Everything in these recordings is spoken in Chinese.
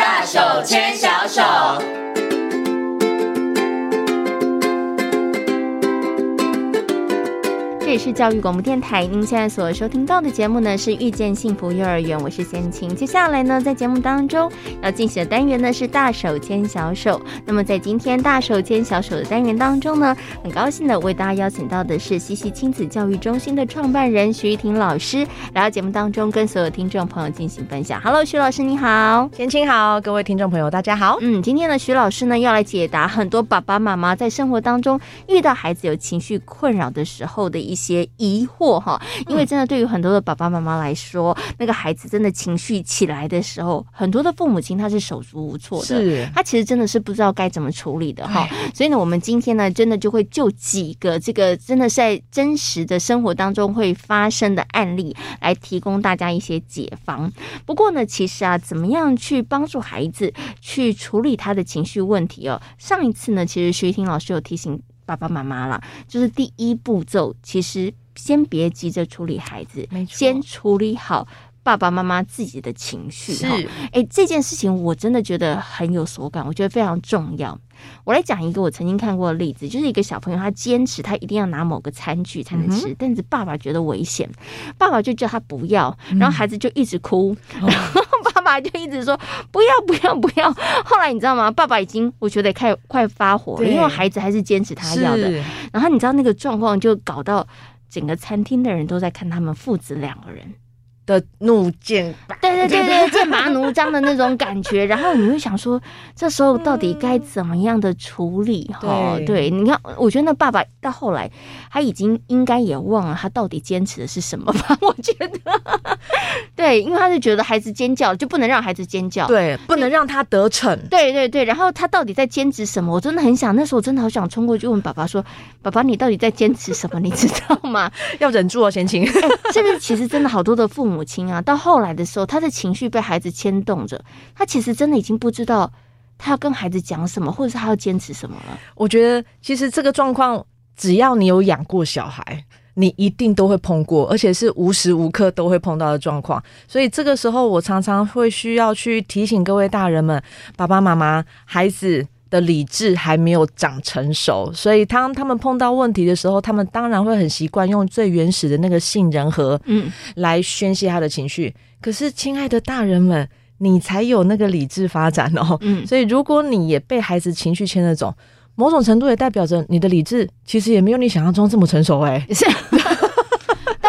大手牵小手。里是教育广播电台，您现在所收听到的节目呢是《遇见幸福幼儿园》，我是贤晴。接下来呢，在节目当中要进行的单元呢是“大手牵小手”。那么在今天“大手牵小手”的单元当中呢，很高兴的为大家邀请到的是西西亲子教育中心的创办人徐玉婷老师来到节目当中，跟所有听众朋友进行分享。Hello，徐老师你好，贤清好，各位听众朋友大家好。嗯，今天呢，徐老师呢要来解答很多爸爸妈妈在生活当中遇到孩子有情绪困扰的时候的一些。些疑惑哈，因为真的对于很多的爸爸妈妈来说，那个孩子真的情绪起来的时候，很多的父母亲他是手足无措的，是，他其实真的是不知道该怎么处理的哈。所以呢，我们今天呢，真的就会就几个这个真的是在真实的生活当中会发生的案例，来提供大家一些解方。不过呢，其实啊，怎么样去帮助孩子去处理他的情绪问题哦？上一次呢，其实徐瑜亭老师有提醒。爸爸妈妈了，就是第一步骤，其实先别急着处理孩子，先处理好爸爸妈妈自己的情绪。是，哎、欸，这件事情我真的觉得很有所感，我觉得非常重要。我来讲一个我曾经看过的例子，就是一个小朋友，他坚持他一定要拿某个餐具才能吃，嗯、但是爸爸觉得危险，爸爸就叫他不要，然后孩子就一直哭。爸就一直说不要不要不要，后来你知道吗？爸爸已经我觉得快快发火了，因为孩子还是坚持他要的。然后你知道那个状况就搞到整个餐厅的人都在看他们父子两个人。的怒剑，对对对对，剑拔弩张的那种感觉，然后你会想说，这时候到底该怎么样的处理？哈、嗯，对，你看，我觉得那爸爸到后来，他已经应该也忘了他到底坚持的是什么吧？我觉得，对，因为他是觉得孩子尖叫就不能让孩子尖叫，对，不能让他得逞，对对对。然后他到底在坚持什么？我真的很想，那时候我真的好想冲过去问爸爸说：“爸爸，你到底在坚持什么？你知道吗？” 要忍住哦，先晴。哎，这个其实真的好多的父。母亲啊，到后来的时候，他的情绪被孩子牵动着，他其实真的已经不知道他要跟孩子讲什么，或者是他要坚持什么了。我觉得，其实这个状况，只要你有养过小孩，你一定都会碰过，而且是无时无刻都会碰到的状况。所以这个时候，我常常会需要去提醒各位大人们、爸爸妈妈、孩子。的理智还没有长成熟，所以当他们碰到问题的时候，他们当然会很习惯用最原始的那个杏仁核，嗯，来宣泄他的情绪。可是，亲爱的大人们，你才有那个理智发展哦。嗯，所以如果你也被孩子情绪牵着走，某种程度也代表着你的理智其实也没有你想象中这么成熟哎。是。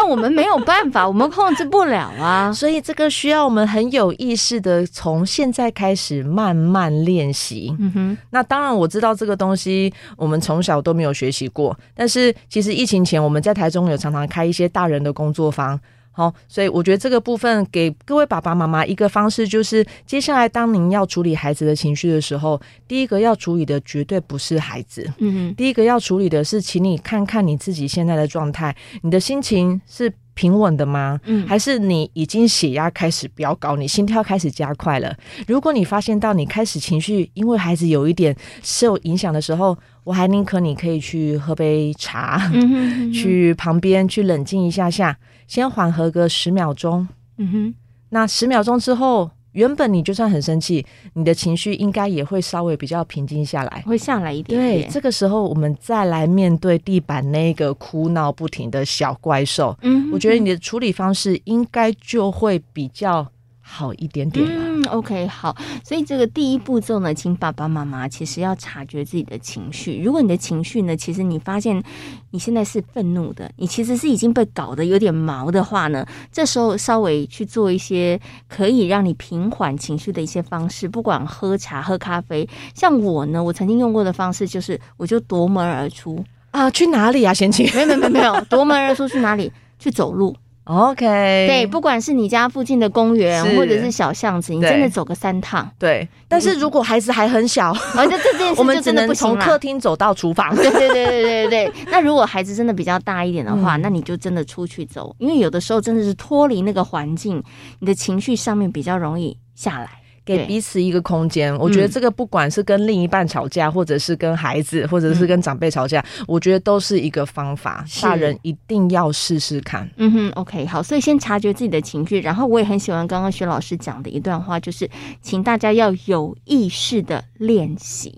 我们没有办法，我们控制不了啊，所以这个需要我们很有意识的从现在开始慢慢练习。嗯哼，那当然我知道这个东西我们从小都没有学习过，但是其实疫情前我们在台中有常常开一些大人的工作坊。好，所以我觉得这个部分给各位爸爸妈妈一个方式，就是接下来当您要处理孩子的情绪的时候，第一个要处理的绝对不是孩子，嗯哼，第一个要处理的是，请你看看你自己现在的状态，你的心情是平稳的吗？嗯，还是你已经血压开始飙高，你心跳开始加快了？如果你发现到你开始情绪因为孩子有一点受影响的时候，我还宁可你可以去喝杯茶，嗯哼嗯哼，去旁边去冷静一下下。先缓和个十秒钟，嗯哼，那十秒钟之后，原本你就算很生气，你的情绪应该也会稍微比较平静下来，会下来一点点。对，这个时候我们再来面对地板那个哭闹不停的小怪兽，嗯哼哼，我觉得你的处理方式应该就会比较好一点点了。嗯，OK，好。所以这个第一步骤呢，请爸爸妈妈其实要察觉自己的情绪。如果你的情绪呢，其实你发现你现在是愤怒的，你其实是已经被搞得有点毛的话呢，这时候稍微去做一些可以让你平缓情绪的一些方式，不管喝茶、喝咖啡。像我呢，我曾经用过的方式就是，我就夺门而出啊，去哪里啊？先晴？没有没有没有，夺门而出去哪里？去走路。OK，对，不管是你家附近的公园，或者是小巷子，你真的走个三趟。对，但是如果孩子还很小，而且这件事我们只能从客厅走到厨房。对对对对对对。那如果孩子真的比较大一点的话，那你就真的出去走，因为有的时候真的是脱离那个环境，你的情绪上面比较容易下来。给彼此一个空间。我觉得这个不管是跟另一半吵架，或者是跟孩子，或者是跟长辈吵架，嗯、我觉得都是一个方法。大人一定要试试看。嗯哼，OK，好，所以先察觉自己的情绪，然后我也很喜欢刚刚薛老师讲的一段话，就是请大家要有意识的练习。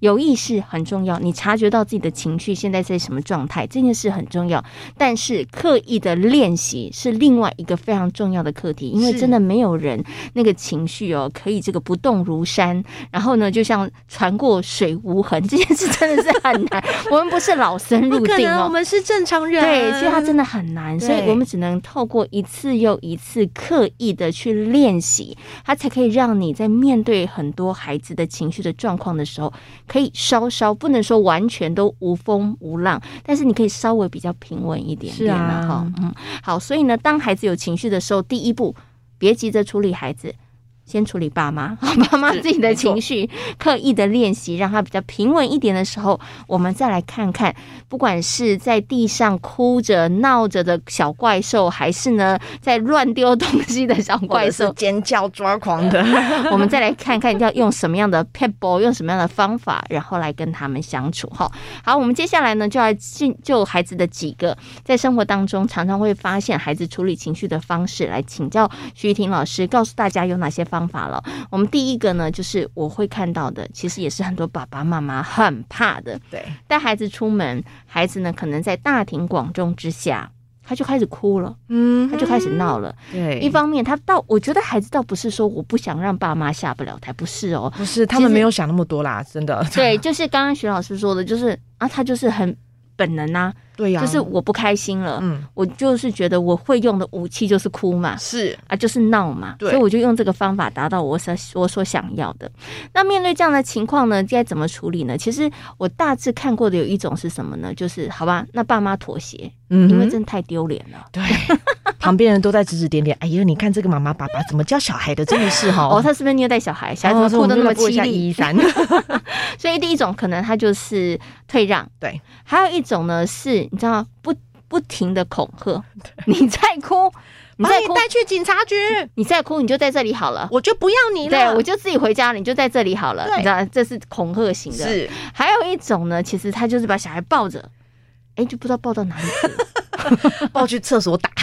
有意识很重要，你察觉到自己的情绪现在在什么状态，这件事很重要。但是刻意的练习是另外一个非常重要的课题，因为真的没有人那个情绪哦可以这个不动如山，然后呢就像船过水无痕，这件事真的是很难。我们不是老僧入定哦，我们是正常人。对，所以它真的很难，所以我们只能透过一次又一次刻意的去练习，它才可以让你在面对很多孩子的情绪的状况的时候。可以稍稍不能说完全都无风无浪，但是你可以稍微比较平稳一点点了哈。啊、嗯，好，所以呢，当孩子有情绪的时候，第一步别急着处理孩子。先处理爸妈，爸妈自己的情绪，刻意的练习，让他比较平稳一点的时候，我们再来看看，不管是在地上哭着闹着的小怪兽，还是呢在乱丢东西的小怪兽，尖叫抓狂的，我们再来看看要用什么样的 pebble，，用什么样的方法，然后来跟他们相处。哈，好，我们接下来呢就来进就孩子的几个在生活当中常常会发现孩子处理情绪的方式，来请教徐瑜亭老师，告诉大家有哪些方法。方法了，我们第一个呢，就是我会看到的，其实也是很多爸爸妈妈很怕的。对，带孩子出门，孩子呢可能在大庭广众之下，他就开始哭了，嗯，他就开始闹了。对，一方面他倒，我觉得孩子倒不是说我不想让爸妈下不了台，不是哦，不是，他们没有想那么多啦，真的。对，就是刚刚徐老师说的，就是啊，他就是很本能啊。对呀，就是我不开心了，嗯，我就是觉得我会用的武器就是哭嘛，是啊，就是闹嘛，对，所以我就用这个方法达到我所我所想要的。那面对这样的情况呢，该怎么处理呢？其实我大致看过的有一种是什么呢？就是好吧，那爸妈妥协，嗯，因为真的太丢脸了，对，旁边人都在指指点点，哎呦，你看这个妈妈爸爸怎么教小孩的，真的是哈，哦，他是不是虐待小孩？小孩怎么哭的那么凄厉？一三，所以第一种可能他就是退让，对，还有一种呢是你知道不？不停的恐吓，你再哭，你再带去警察局，你再哭，你就在这里好了，我就不要你了，对，我就自己回家了，你就在这里好了，你知道这是恐吓型的。是，还有一种呢，其实他就是把小孩抱着，哎，就不知道抱到哪里去，抱去厕所打。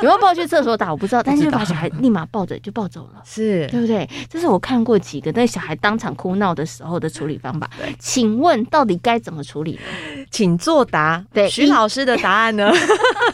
有没有抱去厕所打？我不知道，但是就把小孩立马抱着就抱走了，是对不对？这是我看过几个那小孩当场哭闹的时候的处理方法。请问到底该怎么处理呢？请作答。对，徐老师的答案呢？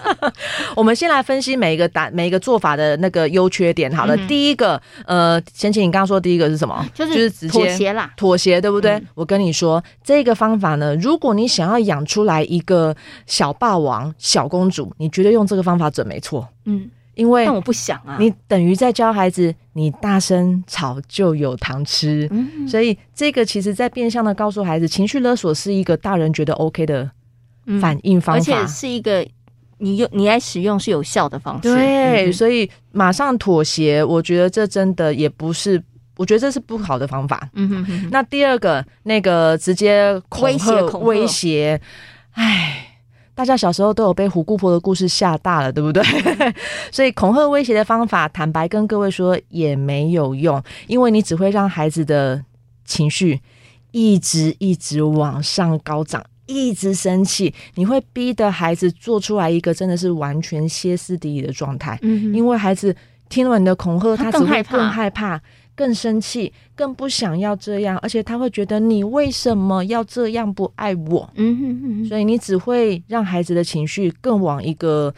我们先来分析每一个答每一个做法的那个优缺点。好了，嗯、第一个，呃，先请你刚刚说第一个是什么？就是就是直接妥协啦，妥协对不对？嗯、我跟你说，这个方法呢，如果你想要养出来一个小霸王、小公主，你绝对用这个方法准没错。嗯，因为但我不想啊，你等于在教孩子，你大声吵就有糖吃，嗯，所以这个其实在变相的告诉孩子，情绪勒索是一个大人觉得 OK 的反应方法，而且是一个你用你来使用是有效的方式，对，所以马上妥协，我觉得这真的也不是，我觉得这是不好的方法，嗯哼哼。那第二个那个直接威胁威胁，哎。大家小时候都有被虎姑婆的故事吓大了，对不对？所以恐吓威胁的方法，坦白跟各位说也没有用，因为你只会让孩子的情绪一直一直往上高涨，一直生气，你会逼得孩子做出来一个真的是完全歇斯底里的状态。嗯，因为孩子听了你的恐吓，他只会更害怕。更生气，更不想要这样，而且他会觉得你为什么要这样不爱我？嗯哼哼，所以你只会让孩子的情绪更往一个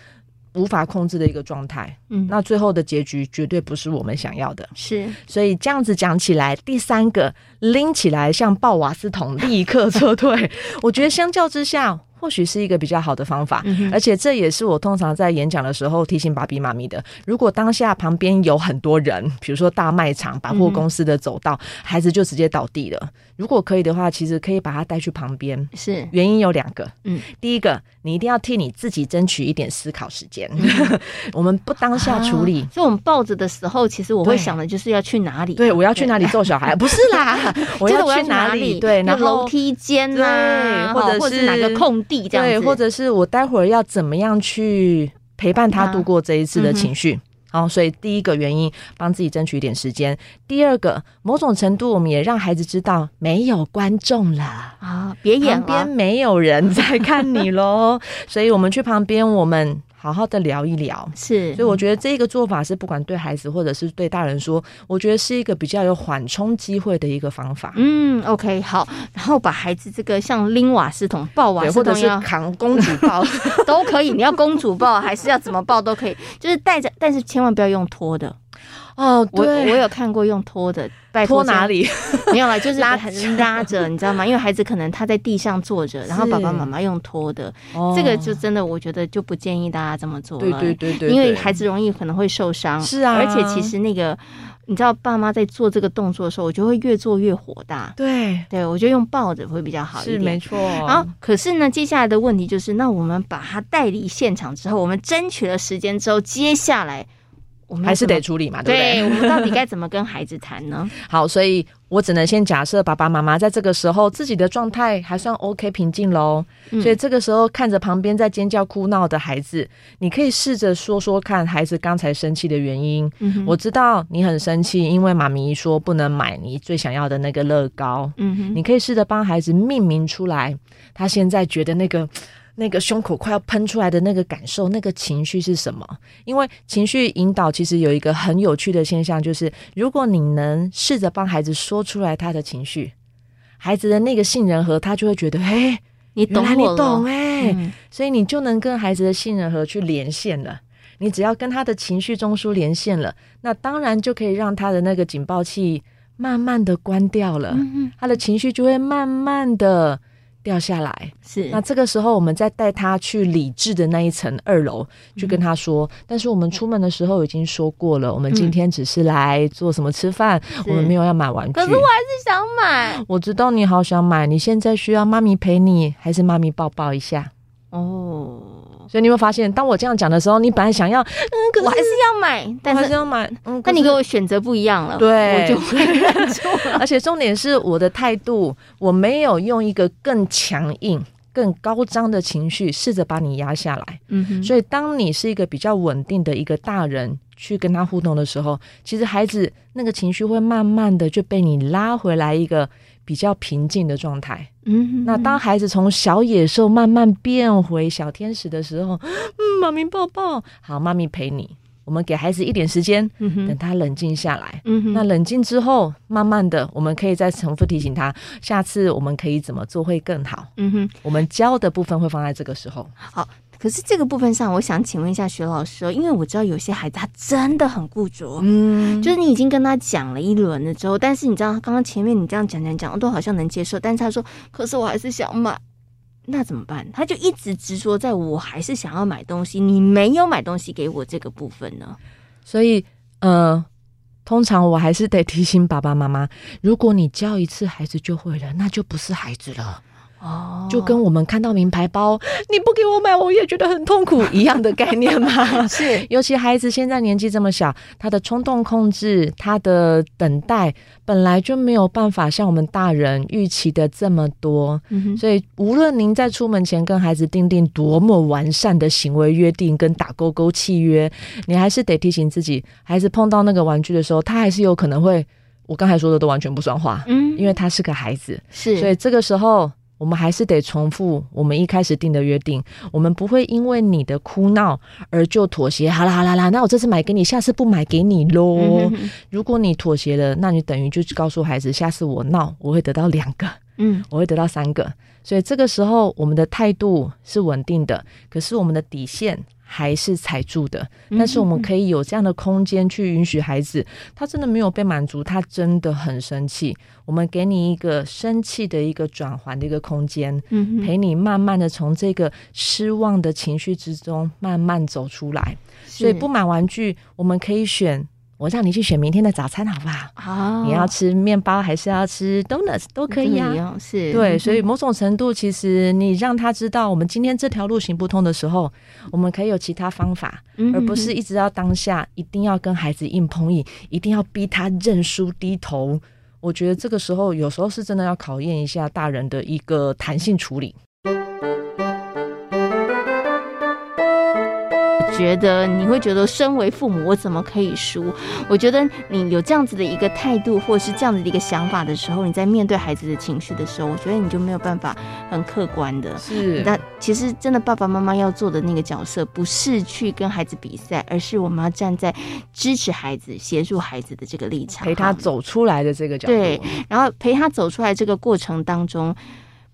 无法控制的一个状态。嗯，那最后的结局绝对不是我们想要的。是，所以这样子讲起来，第三个拎起来像抱瓦斯桶，立刻撤退。我觉得相较之下。或许是一个比较好的方法，嗯、而且这也是我通常在演讲的时候提醒爸比妈咪的。如果当下旁边有很多人，比如说大卖场、百货公司的走道，嗯、孩子就直接倒地了。如果可以的话，其实可以把他带去旁边。是，原因有两个。嗯，第一个，你一定要替你自己争取一点思考时间。嗯、我们不当下处理，啊、所以我们抱着的时候，其实我会想的就是要去哪里？对，对，我要去哪里揍小孩？不是啦，我要去哪里？对，然后楼梯间啊，或者是哪个空地这样子，对，或者是我待会儿要怎么样去陪伴他度过这一次的情绪。好，所以第一个原因，帮自己争取一点时间；第二个，某种程度，我们也让孩子知道没有观众了啊，别演边没有人在看你喽。所以我们去旁边，我们。好好的聊一聊，是，所以我觉得这个做法是不管对孩子或者是对大人说，我觉得是一个比较有缓冲机会的一个方法。嗯，OK，好，然后把孩子这个像拎瓦斯桶抱瓦斯桶，或者是扛公主抱。都可以，你要公主抱还是要怎么抱都可以，就是带着，但是千万不要用拖的。哦，对，我我有看过用拖的，拜托哪里？没有啦，就是拉拉着，你知道吗？因为孩子可能他在地上坐着，然后爸爸妈妈用拖的，这个就真的我觉得就不建议大家这么做了。对对对对，因为孩子容易可能会受伤。是啊，而且其实那个你知道，爸妈在做这个动作的时候，我就会越做越火大。对对，我觉得用抱着会比较好一点。是没错。然后可是呢，接下来的问题就是，那我们把他带离现场之后，我们争取了时间之后，接下来。我们还是得处理嘛，对不对？对，我们到底该 怎么跟孩子谈呢？好，所以我只能先假设爸爸妈妈在这个时候自己的状态还算 OK 平静喽。嗯、所以这个时候看着旁边在尖叫哭闹的孩子，你可以试着说说看孩子刚才生气的原因。嗯、我知道你很生气，因为妈咪说不能买你最想要的那个乐高。嗯哼，你可以试着帮孩子命名出来，他现在觉得那个。那个胸口快要喷出来的那个感受，那个情绪是什么？因为情绪引导其实有一个很有趣的现象，就是如果你能试着帮孩子说出来他的情绪，孩子的那个杏仁核他就会觉得，哎，你懂，你懂，哎，嗯、所以你就能跟孩子的杏仁核去连线了。你只要跟他的情绪中枢连线了，那当然就可以让他的那个警报器慢慢的关掉了，他的情绪就会慢慢的。掉下来是，那这个时候我们再带他去理智的那一层二楼，去跟他说。嗯、但是我们出门的时候已经说过了，我们今天只是来做什么吃饭，嗯、我们没有要买玩具。可是我还是想买。我知道你好想买，你现在需要妈咪陪你，还是妈咪抱抱一下？哦。所以你会发现，当我这样讲的时候，你本来想要，嗯，可是我还是要买，但是还是要买，嗯，那你给我选择不一样了，对，我就会 认错了。而且重点是我的态度，我没有用一个更强硬、更高张的情绪试着把你压下来。嗯哼，所以当你是一个比较稳定的一个大人去跟他互动的时候，其实孩子那个情绪会慢慢的就被你拉回来一个。比较平静的状态，嗯那当孩子从小野兽慢慢变回小天使的时候，嗯，妈咪抱抱，好，妈咪陪你。我们给孩子一点时间，嗯哼，等他冷静下来，嗯哼，那冷静之后，慢慢的，我们可以再重复提醒他，下次我们可以怎么做会更好，嗯哼，我们教的部分会放在这个时候，好。可是这个部分上，我想请问一下徐老师，哦因为我知道有些孩子他真的很固执，嗯，就是你已经跟他讲了一轮了之后，但是你知道刚刚前面你这样讲讲讲，我都好像能接受，但是他说，可是我还是想买，那怎么办？他就一直执着在我还是想要买东西，你没有买东西给我这个部分呢？所以，呃，通常我还是得提醒爸爸妈妈，如果你教一次孩子就会了，那就不是孩子了。哦，就跟我们看到名牌包，你不给我买，我也觉得很痛苦一样的概念嘛。是，尤其孩子现在年纪这么小，他的冲动控制，他的等待本来就没有办法像我们大人预期的这么多。嗯哼，所以无论您在出门前跟孩子订定多么完善的行为约定跟打勾勾契约，你还是得提醒自己，孩子碰到那个玩具的时候，他还是有可能会，我刚才说的都完全不算话。嗯，因为他是个孩子，是，所以这个时候。我们还是得重复我们一开始定的约定，我们不会因为你的哭闹而就妥协。好啦好啦啦，那我这次买给你，下次不买给你喽。嗯、哼哼，如果你妥协了，那你等于就告诉孩子，下次我闹，我会得到两个，嗯，我会得到三个。所以这个时候，我们的态度是稳定的，可是我们的底线。还是踩住的，但是我们可以有这样的空间去允许孩子，他真的没有被满足，他真的很生气。我们给你一个生气的一个转换的一个空间，陪你慢慢的从这个失望的情绪之中慢慢走出来。所以不买玩具，我们可以选。我让你去选明天的早餐，好不好？好，oh, 你要吃面包还是要吃 donuts 都可以啊。是，对，所以某种程度，其实你让他知道，我们今天这条路行不通的时候，我们可以有其他方法，而不是一直要当下一定要跟孩子硬碰硬，一定要逼他认输低头。我觉得这个时候有时候是真的要考验一下大人的一个弹性处理。觉得你会觉得，身为父母，我怎么可以输？我觉得你有这样子的一个态度，或是这样子的一个想法的时候，你在面对孩子的情绪的时候，我觉得你就没有办法很客观的。是，那其实真的爸爸妈妈要做的那个角色，不是去跟孩子比赛，而是我们要站在支持孩子、协助孩子的这个立场，陪他走出来的这个角度。对，然后陪他走出来这个过程当中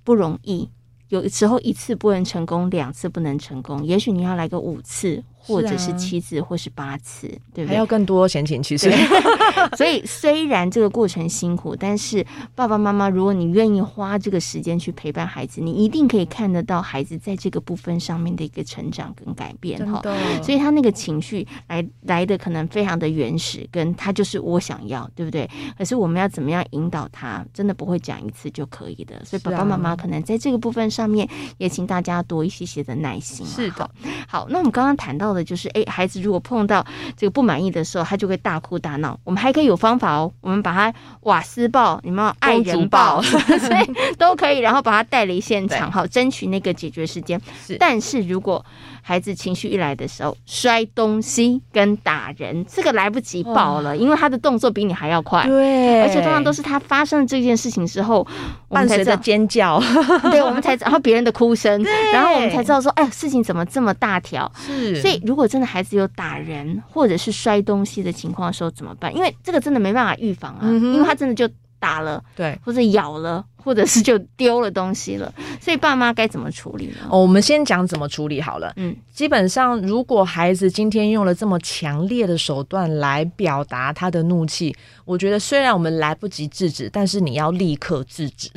不容易，有时候一次不能成功，两次不能成功，也许你要来个五次。或者是七次，或是八次，啊、对不对？还要更多闲情，其实。所以虽然这个过程辛苦，但是爸爸妈妈，如果你愿意花这个时间去陪伴孩子，你一定可以看得到孩子在这个部分上面的一个成长跟改变哈。所以他那个情绪来来的可能非常的原始，跟他就是我想要，对不对？可是我们要怎么样引导他，真的不会讲一次就可以的。所以爸爸妈妈可能在这个部分上面，也请大家多一些些的耐心。是的。好，那我们刚刚谈到。的就是哎，孩子如果碰到这个不满意的时候，他就会大哭大闹。我们还可以有方法哦，我们把他瓦斯爆，你们要爱人爆，所以 都可以，然后把他带离现场，好争取那个解决时间。是，但是如果孩子情绪一来的时候，摔东西跟打人，这个来不及报了，因为他的动作比你还要快。对，而且通常都是他发生了这件事情之后，伴随着尖叫，对，我们才然后别人的哭声，然后我们才知道说，哎，事情怎么这么大条？是，所以如果真的孩子有打人或者是摔东西的情况的时候怎么办？因为这个真的没办法预防啊，因为他真的就打了，对，或者咬了。或者是就丢了东西了，所以爸妈该怎么处理呢？哦，我们先讲怎么处理好了。嗯，基本上如果孩子今天用了这么强烈的手段来表达他的怒气，我觉得虽然我们来不及制止，但是你要立刻制止。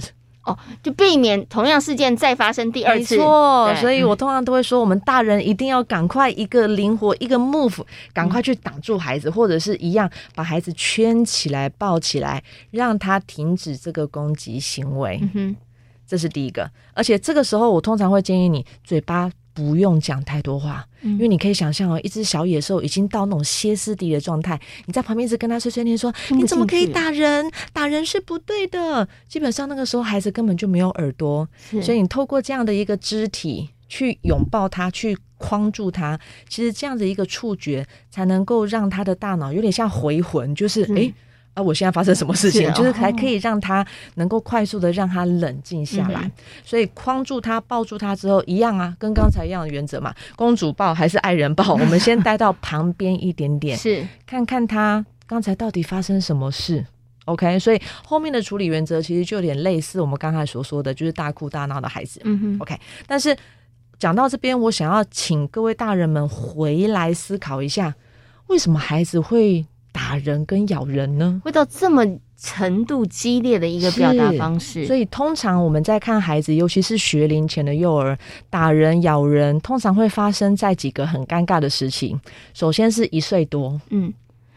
哦，就避免同样事件再发生第二次。没错，所以我通常都会说，我们大人一定要赶快一个灵活一个 move，赶快去挡住孩子，嗯、或者是一样把孩子圈起来抱起来，让他停止这个攻击行为。嗯哼，这是第一个。而且这个时候，我通常会建议你嘴巴。不用讲太多话，因为你可以想象哦，一只小野兽已经到那种歇斯底里的状态，你在旁边一直跟他碎碎念说：“你怎么可以打人？打人是不对的。”基本上那个时候孩子根本就没有耳朵，所以你透过这样的一个肢体去拥抱他，去框住他，其实这样的一个触觉才能够让他的大脑有点像回魂，就是诶。啊！我现在发生什么事情？就是还可以让他能够快速的让他冷静下来，嗯、所以框住他、抱住他之后，一样啊，跟刚才一样的原则嘛。公主抱还是爱人抱？我们先待到旁边一点点，是看看他刚才到底发生什么事。OK，所以后面的处理原则其实就有点类似我们刚才所说的，就是大哭大闹的孩子。嗯哼，OK。但是讲到这边，我想要请各位大人们回来思考一下，为什么孩子会？打人跟咬人呢，会到这么程度激烈的一个表达方式。所以通常我们在看孩子，尤其是学龄前的幼儿，打人咬人，通常会发生在几个很尴尬的事情。首先是一岁多，嗯。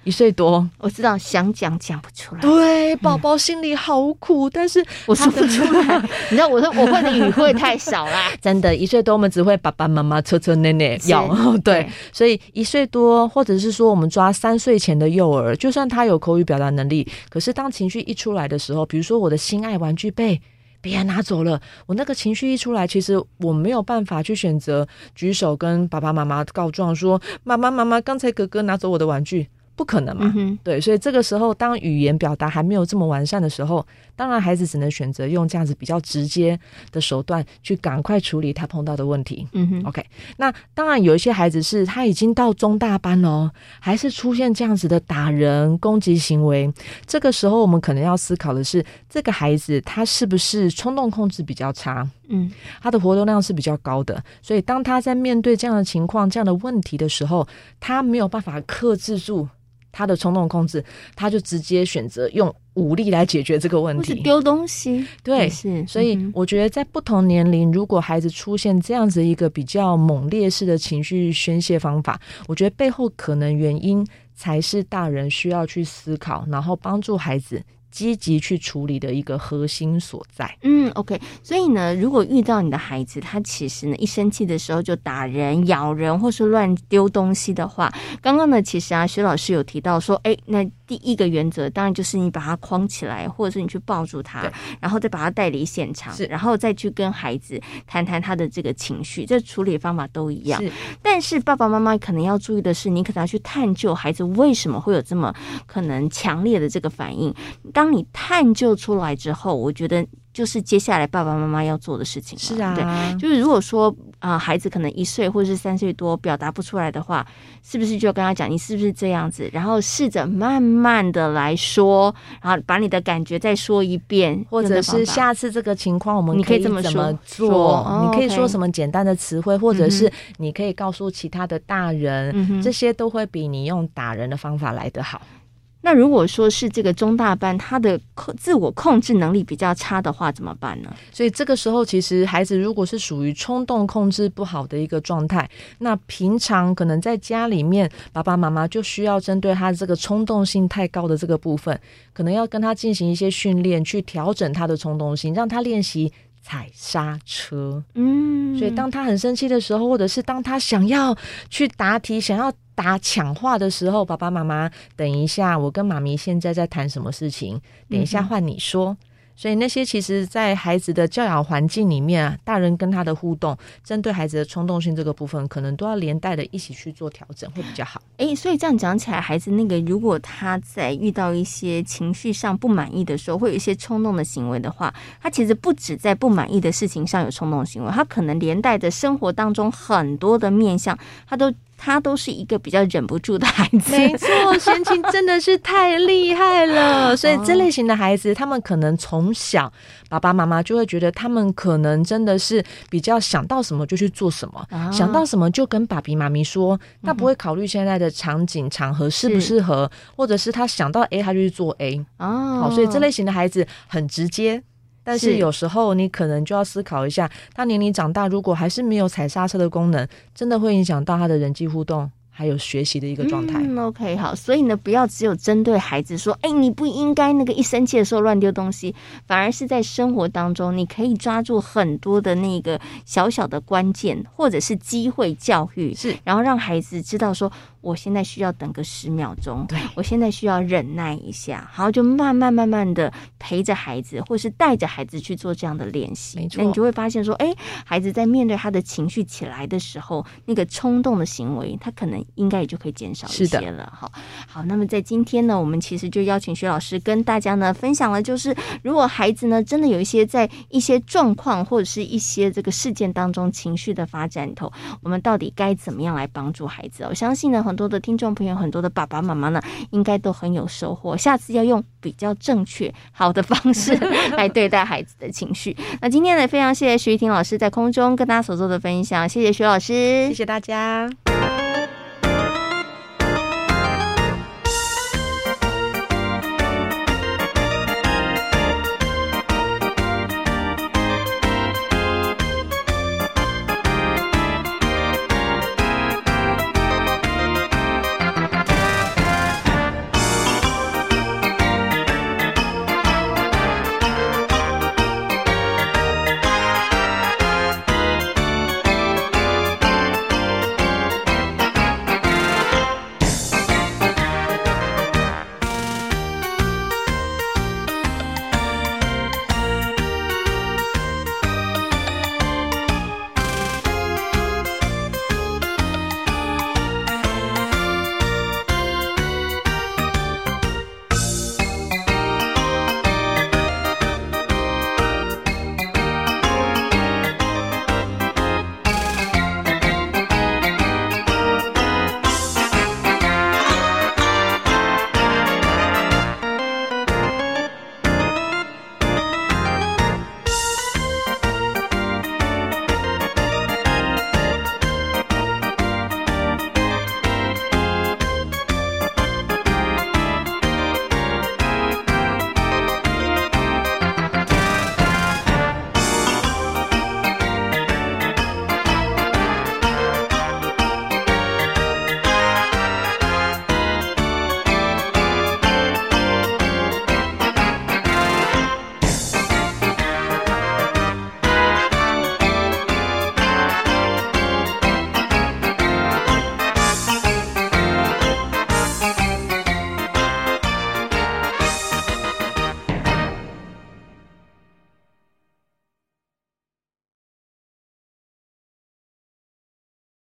一岁多，我知道想讲讲不出来，对，宝宝心里好苦，嗯、但是我说不出来。你知道，我说我会的语汇太少啦，真的，一岁多我们只会爸爸妈妈、车车、奶奶要，对，对。所以一岁多，或者是说我们抓三岁前的幼儿，就算他有口语表达能力，可是当情绪一出来的时候，比如说我的心爱玩具被别人拿走了，我那个情绪一出来，其实我没有办法去选择举手跟爸爸妈妈告状，说妈妈妈妈，刚才哥哥拿走我的玩具。不可能嘛？嗯、对，所以这个时候，当语言表达还没有这么完善的时候，当然孩子只能选择用这样子比较直接的手段去赶快处理他碰到的问题。嗯哼，OK。那当然有一些孩子是他已经到中大班了，还是出现这样子的打人攻击行为。这个时候，我们可能要思考的是，这个孩子他是不是冲动控制比较差？嗯，他的活动量是比较高的，所以当他在面对这样的情况、这样的问题的时候，他没有办法克制住。他的冲动控制，他就直接选择用武力来解决这个问题，丢东西。对，是。所以我觉得，在不同年龄，如果孩子出现这样子一个比较猛烈式的情绪宣泄方法，我觉得背后可能原因才是大人需要去思考，然后帮助孩子积极去处理的一个核心所在。嗯，OK。所以呢，如果遇到你的孩子，他其实呢一生气的时候就打人、咬人，或是乱丢东西的话，刚刚呢，其实啊，徐老师有提到说，哎，那第一个原则当然就是你把他框起来，或者是你去抱住他，然后再把他带离现场，然后再去跟孩子谈谈他的这个情绪，这处理方法都一样。是，但是爸爸妈妈可能要注意的是，你可能要去探究孩子为什么会有这么可能强烈的这个反应。当当你探究出来之后，我觉得就是接下来爸爸妈妈要做的事情。是啊，对，就是如果说啊、呃，孩子可能一岁或者是三岁多表达不出来的话，是不是就跟他讲你是不是这样子？然后试着慢慢的来说，然后把你的感觉再说一遍，或者是下次这个情况我们可以怎么做？你可以，哦、你可以说什么简单的词汇，或者是你可以告诉其他的大人，嗯、这些都会比你用打人的方法来得好。那如果说是这个中大班，他的控自我控制能力比较差的话，怎么办呢？所以这个时候，其实孩子如果是属于冲动控制不好的一个状态，那平常可能在家里面，爸爸妈妈就需要针对他这个冲动性太高的这个部分，可能要跟他进行一些训练，去调整他的冲动性，让他练习踩刹车。嗯，所以当他很生气的时候，或者是当他想要去答题，想要。打抢话的时候，爸爸妈妈，等一下，我跟妈咪现在在谈什么事情？等一下换你说。嗯所以那些其实，在孩子的教养环境里面啊，大人跟他的互动，针对孩子的冲动性这个部分，可能都要连带的一起去做调整，会比较好。诶，所以这样讲起来，孩子那个如果他在遇到一些情绪上不满意的时候，会有一些冲动的行为的话，他其实不止在不满意的事情上有冲动行为，他可能连带着生活当中很多的面向，他都他都是一个比较忍不住的孩子。没错，贤青真的是太厉害了。所以这类型的孩子，他们可能从从小，爸爸妈妈就会觉得他们可能真的是比较想到什么就去做什么，啊、想到什么就跟爸比妈咪说，他不会考虑现在的场景场合适不适合，或者是他想到 A 他就去做 A 哦。好，所以这类型的孩子很直接，但是有时候你可能就要思考一下，他年龄长大如果还是没有踩刹车的功能，真的会影响到他的人际互动。还有学习的一个状态。嗯，OK，好，所以呢，不要只有针对孩子说，哎，你不应该那个一生气的时候乱丢东西，反而是在生活当中，你可以抓住很多的那个小小的关键，或者是机会教育，是，然后让孩子知道说。我现在需要等个十秒钟，对，我现在需要忍耐一下，好，就慢慢慢慢的陪着孩子，或是带着孩子去做这样的练习。没错，那你就会发现说，哎，孩子在面对他的情绪起来的时候，那个冲动的行为，他可能应该也就可以减少一些了。好，好，那么在今天呢，我们其实就邀请徐老师跟大家呢分享了，就是如果孩子呢真的有一些在一些状况或者是一些这个事件当中情绪的发展头，我们到底该怎么样来帮助孩子？我相信呢很。很多的听众朋友，很多的爸爸妈妈呢，应该都很有收获。下次要用比较正确、好的方式 来对待孩子的情绪。那今天呢，非常谢谢徐玉婷老师在空中跟大家所做的分享，谢谢徐老师，谢谢大家。